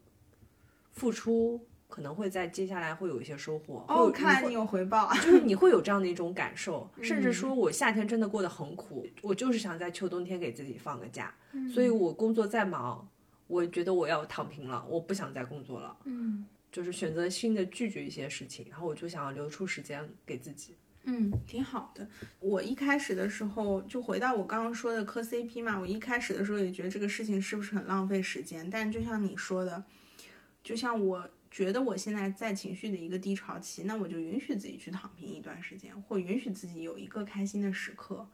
[SPEAKER 2] 付出，可能会在接下来会有一些收获。
[SPEAKER 3] 哦，看来你有回报。
[SPEAKER 2] 就是你会有这样的一种感受，甚
[SPEAKER 3] 嗯。
[SPEAKER 2] 至说我夏天真的过得很苦，我就是想在秋冬天给自己放个假，
[SPEAKER 3] 嗯。
[SPEAKER 2] 所以我工作再忙，我觉得我要躺平了，我不想再工作了，
[SPEAKER 3] 嗯
[SPEAKER 2] 就是选择性的拒绝一些事情，然后我就想要留出时间给自己。
[SPEAKER 3] 嗯，挺好的。我一开始的时候就回到我刚刚说的磕 CP 嘛，我一开始的时候也觉得这个事情是不是很浪费时间，但就像你说的，就像我觉得我现在在情绪的一个低潮期，那我就允许自己去躺平一段时间，或允许自己有一个开心的时刻，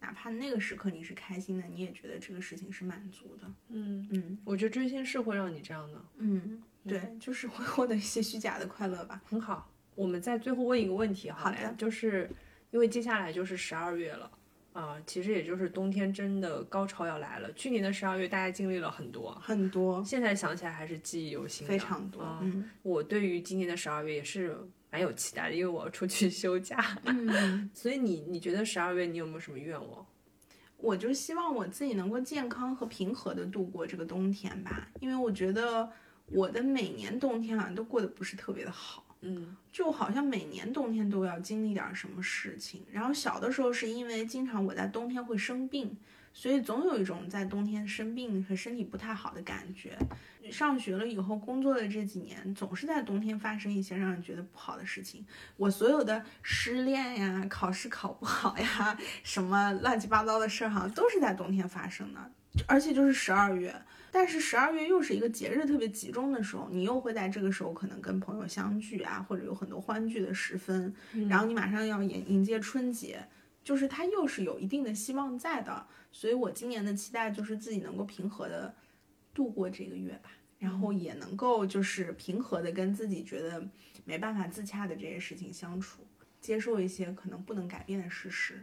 [SPEAKER 3] 哪怕那个时刻你是开心的，你也觉得这个事情是满足的。
[SPEAKER 2] 嗯，
[SPEAKER 3] 嗯
[SPEAKER 2] 我觉得追星是会让你这样的，
[SPEAKER 3] 嗯，对，就是会获得一些虚假的快乐吧。
[SPEAKER 2] 很好。我们再最后问一个问题好了
[SPEAKER 3] 好的
[SPEAKER 2] 就是因为接下来就是十二月了。啊、其实也就是冬天真的高潮要来了。去年的十二月，大家经历了很多，
[SPEAKER 3] 很多，
[SPEAKER 2] 现在想起来还是记忆犹新，
[SPEAKER 3] 非常多。
[SPEAKER 2] 啊
[SPEAKER 3] 嗯
[SPEAKER 2] 我对于今年的十二月也是蛮有期待的，因为我要出去 休假。
[SPEAKER 3] 嗯。
[SPEAKER 2] 所以你你觉得十二月你有没有什么愿望？
[SPEAKER 3] 我就希望我自己能够健康和平和的度过这个冬天吧，因为我觉得我的每年冬天好像都过得不是特别的好。
[SPEAKER 2] 嗯，
[SPEAKER 3] 就好像每年冬天都要经历点什么事情。然后小的时候是因为经常我在冬天会生病，所以总有一种在冬天生病和身体不太好的感觉。上学了以后，工作的这几年总是在冬天发生一些让人觉得不好的事情。我所有的失恋呀、考试考不好呀、什么乱七八糟的事儿，好像都是在冬天发生的，而且就是十二月。但是十二月又是一个节日特别集中的时候，你又会在这个时候可能跟朋友相聚啊，或者有很多欢聚的时分，然后你马上要迎迎接春节，就是它又是有一定的希望在的。所以我今年的期待就是自己能够平和的度过这个月吧，然后也能够就是平和的跟自己觉得没办法自洽的这些事情相处，接受一些可能不能改变的事实。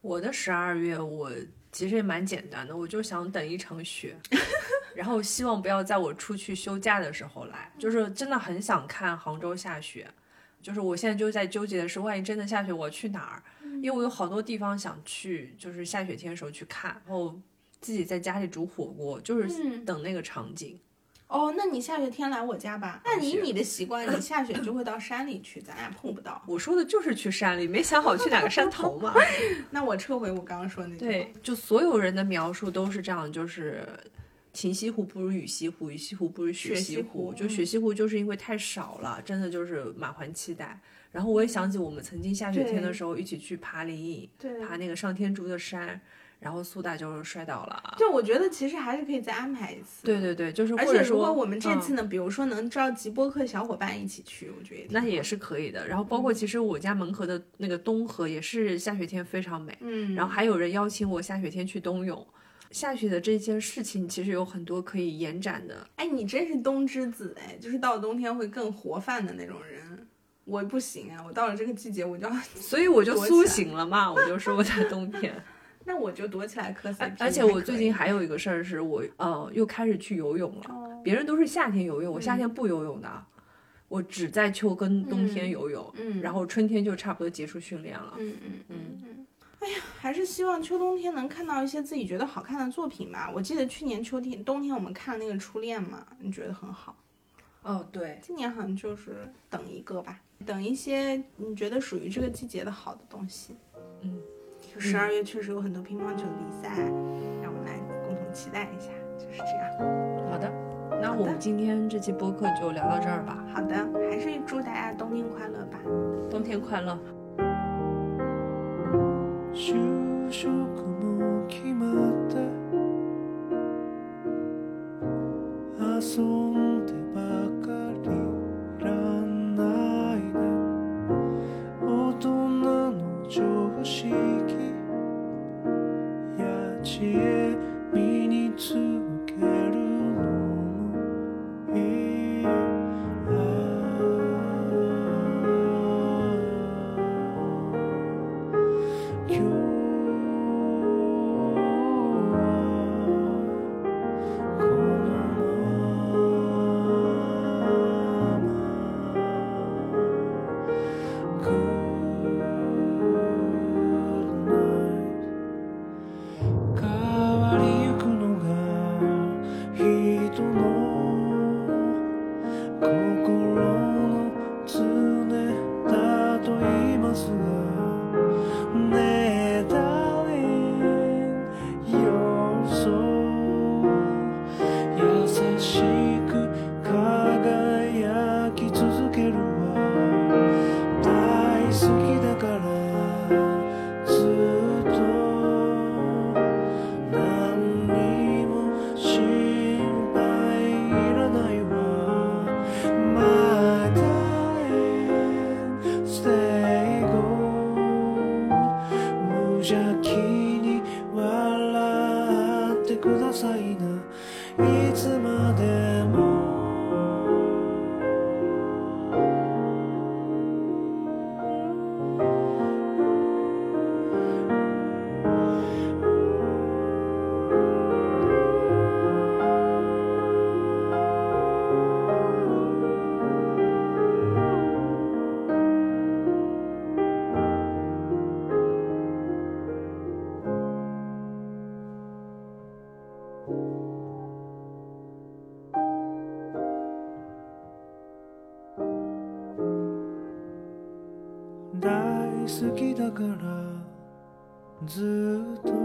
[SPEAKER 2] 我的十二月我其实也蛮简单的，我就想等一场雪，然后希望不要在我出去休假的时候来，就是真的很想看杭州下雪。就是我现在就在纠结的是，万一真的下雪，我去哪儿？因为我有好多地方想去，就是下雪天的时候去看，然后自己在家里煮火锅，就是
[SPEAKER 3] 嗯
[SPEAKER 2] 等那个场景。
[SPEAKER 3] 哦，那你下雪天来我家吧。那以你的习惯，你下雪就会到山里去，咱俩碰不到。
[SPEAKER 2] 我说的就是去山里，没想好去哪个山头嘛。
[SPEAKER 3] 那我撤回我刚刚说的那句话。
[SPEAKER 2] 对，就所有人的描述都是这样，就是晴西湖不如雨西湖，雨西湖不如雪
[SPEAKER 3] 雪西湖
[SPEAKER 2] 湖。就
[SPEAKER 3] 嗯
[SPEAKER 2] 雪西湖就是因为太少了，真的就是满怀期待。然后我也想起我们曾经下雪天的时候一起去爬灵隐，
[SPEAKER 3] 对
[SPEAKER 2] 爬那个上天竺的山，然后苏大就摔倒了。
[SPEAKER 3] 就我觉得其实还是可以再安排一次。
[SPEAKER 2] 对对对，就是
[SPEAKER 3] 而
[SPEAKER 2] 或者说
[SPEAKER 3] 且如果我们这次
[SPEAKER 2] 嗯
[SPEAKER 3] 呢，比如说能召集播客小伙伴一起去，我觉得
[SPEAKER 2] 那也是可以的。然后包括其实我家门口的那个东河也是下雪天非常美。
[SPEAKER 3] 嗯，
[SPEAKER 2] 然后还有人邀请我下雪天去冬泳。下雪的这件事情其实有很多可以延展的，
[SPEAKER 3] 哎，你真是冬之子哎，就是到了冬天会更活泛的那种人。我不行啊，我到了这个季节我就要，
[SPEAKER 2] 所以我就苏醒了嘛，我就说我在冬天。
[SPEAKER 3] 那我就躲起来磕 CP
[SPEAKER 2] 而而且我最近还有一个事儿是我呃又开始去游泳了，
[SPEAKER 3] 哦
[SPEAKER 2] 别人都是夏天游泳，我夏天不游泳的，我只在秋跟冬天
[SPEAKER 3] 嗯
[SPEAKER 2] 游泳，
[SPEAKER 3] 嗯
[SPEAKER 2] 然后春天就差不多结束训练了。
[SPEAKER 3] 嗯嗯嗯嗯。哎呀，还是希望秋冬天能看到一些自己觉得好看的作品吧。我记得去年秋天、冬天我们看那个《初恋》嘛，你觉得很好。
[SPEAKER 2] 哦，对，
[SPEAKER 3] 今年好像就是等一个吧，等一些你觉得属于这个季节的好的东西。
[SPEAKER 2] 嗯，
[SPEAKER 3] 十二月确实有很多乒乓球比赛，让我们来共同期待一下，就是这样。
[SPEAKER 2] 好的，那我们今天这期播客就聊到这儿吧，
[SPEAKER 3] 好的，还是祝大家冬天快乐吧。
[SPEAKER 2] 冬天快乐。
[SPEAKER 1] 就職も決まって遊ん 常識や知恵身からずっと